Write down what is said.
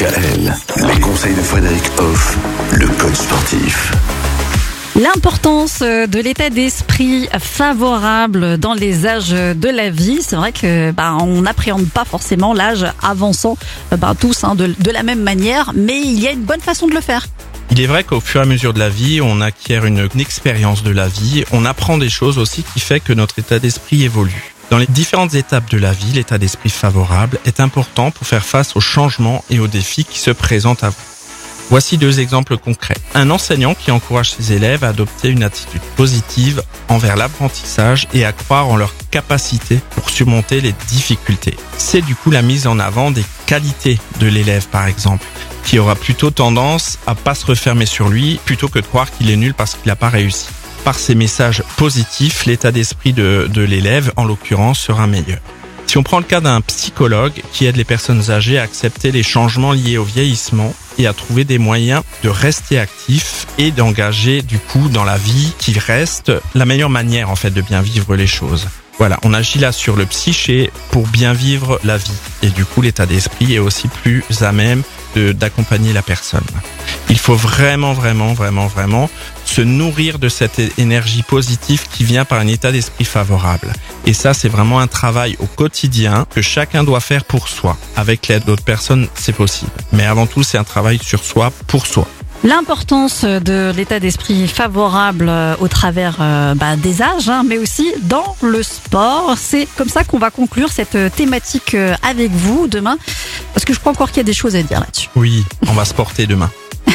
DKL, les conseils de Frédéric Hoff, le coach sportif. L'importance de l'état d'esprit favorable dans les âges de la vie, c'est vrai que bah, on n'appréhende pas forcément l'âge avançant bah, tous hein, de, de la même manière, mais il y a une bonne façon de le faire. Il est vrai qu'au fur et à mesure de la vie, on acquiert une, une expérience de la vie, on apprend des choses aussi qui fait que notre état d'esprit évolue. Dans les différentes étapes de la vie, l'état d'esprit favorable est important pour faire face aux changements et aux défis qui se présentent à vous. Voici deux exemples concrets. Un enseignant qui encourage ses élèves à adopter une attitude positive envers l'apprentissage et à croire en leurs capacités pour surmonter les difficultés. C'est du coup la mise en avant des qualités de l'élève par exemple, qui aura plutôt tendance à pas se refermer sur lui plutôt que de croire qu'il est nul parce qu'il n'a pas réussi par ces messages positifs, l'état d'esprit de, l'élève, en l'occurrence, sera meilleur. Si on prend le cas d'un psychologue qui aide les personnes âgées à accepter les changements liés au vieillissement et à trouver des moyens de rester actifs et d'engager du coup dans la vie qui reste la meilleure manière en fait de bien vivre les choses. Voilà, on agit là sur le psyché pour bien vivre la vie et du coup l'état d'esprit est aussi plus à même d'accompagner la personne. Il faut vraiment, vraiment, vraiment, vraiment se nourrir de cette énergie positive qui vient par un état d'esprit favorable. Et ça, c'est vraiment un travail au quotidien que chacun doit faire pour soi. Avec l'aide d'autres personnes, c'est possible. Mais avant tout, c'est un travail sur soi, pour soi. L'importance de l'état d'esprit favorable euh, au travers euh, bah, des âges, hein, mais aussi dans le sport. C'est comme ça qu'on va conclure cette euh, thématique avec vous demain, parce que je crois encore qu'il y a des choses à dire là-dessus. Oui, on va se porter demain.